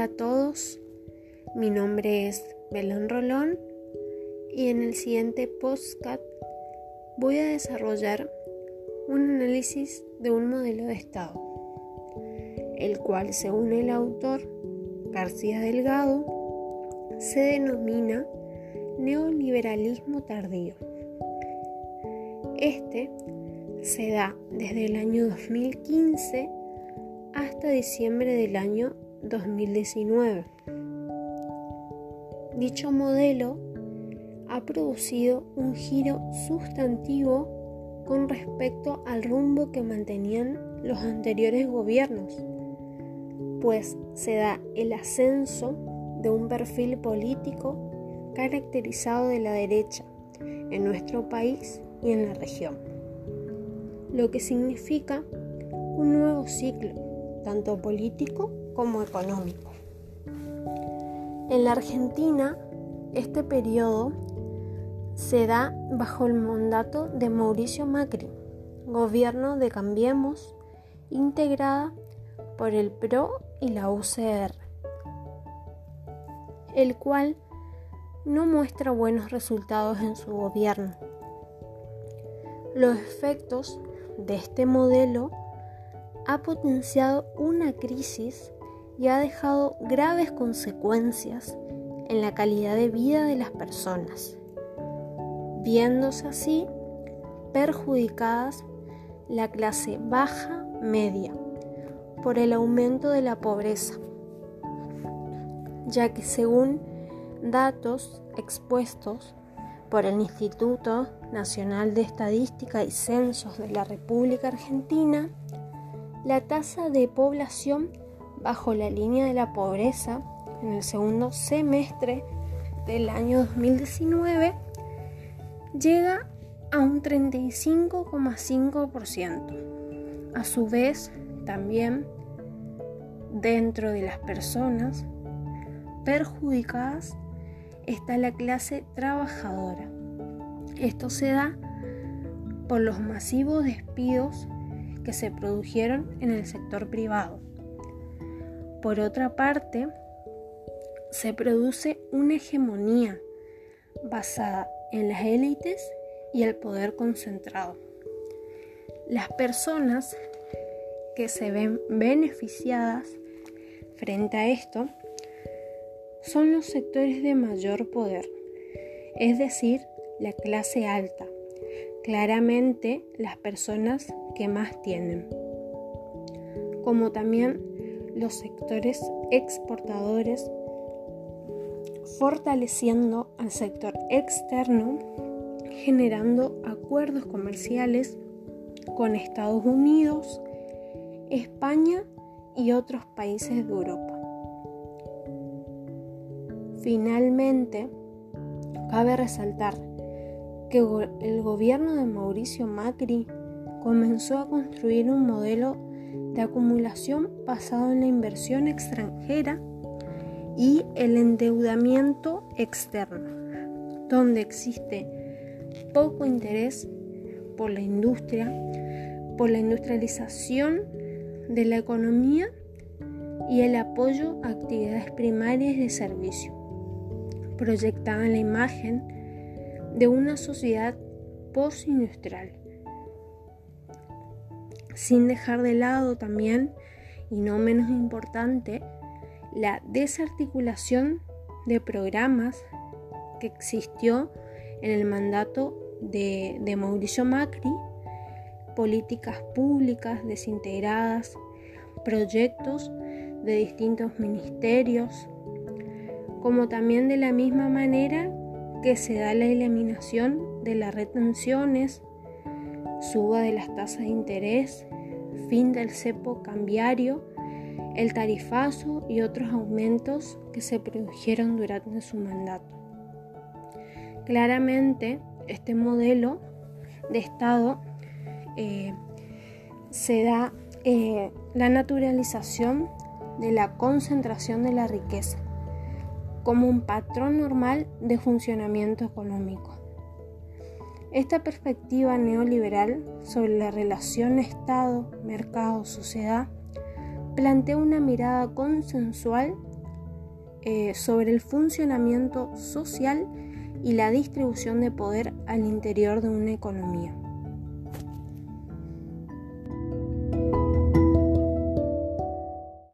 Hola a todos, mi nombre es Belén Rolón y en el siguiente podcast voy a desarrollar un análisis de un modelo de Estado, el cual según el autor García Delgado se denomina neoliberalismo tardío. Este se da desde el año 2015 hasta diciembre del año 2019. Dicho modelo ha producido un giro sustantivo con respecto al rumbo que mantenían los anteriores gobiernos, pues se da el ascenso de un perfil político caracterizado de la derecha en nuestro país y en la región, lo que significa un nuevo ciclo, tanto político como económico. En la Argentina, este periodo se da bajo el mandato de Mauricio Macri, gobierno de Cambiemos, integrada por el PRO y la UCR, el cual no muestra buenos resultados en su gobierno. Los efectos de este modelo ha potenciado una crisis y ha dejado graves consecuencias en la calidad de vida de las personas, viéndose así perjudicadas la clase baja media por el aumento de la pobreza, ya que según datos expuestos por el Instituto Nacional de Estadística y Censos de la República Argentina, la tasa de población bajo la línea de la pobreza en el segundo semestre del año 2019 llega a un 35,5%. A su vez, también dentro de las personas perjudicadas está la clase trabajadora. Esto se da por los masivos despidos que se produjeron en el sector privado. Por otra parte, se produce una hegemonía basada en las élites y el poder concentrado. Las personas que se ven beneficiadas frente a esto son los sectores de mayor poder, es decir, la clase alta, claramente las personas que más tienen, como también los sectores exportadores, fortaleciendo al sector externo, generando acuerdos comerciales con Estados Unidos, España y otros países de Europa. Finalmente, cabe resaltar que el gobierno de Mauricio Macri comenzó a construir un modelo de acumulación basado en la inversión extranjera y el endeudamiento externo, donde existe poco interés por la industria, por la industrialización de la economía y el apoyo a actividades primarias de servicio. Proyectaban la imagen de una sociedad postindustrial sin dejar de lado también, y no menos importante, la desarticulación de programas que existió en el mandato de, Mauricio Macri, políticas públicas desintegradas, proyectos de distintos ministerios, como también de la misma manera que se da la eliminación de las retenciones, suba de las tasas de interés, fin del cepo cambiario, el tarifazo y otros aumentos que se produjeron durante su mandato. Claramente, este modelo de Estado eh, se da eh, la naturalización de la concentración de la riqueza como un patrón normal de funcionamiento económico. Esta perspectiva neoliberal sobre la relación Estado, mercado, sociedad plantea una mirada consensual eh, sobre el funcionamiento social y la distribución de poder al interior de una economía.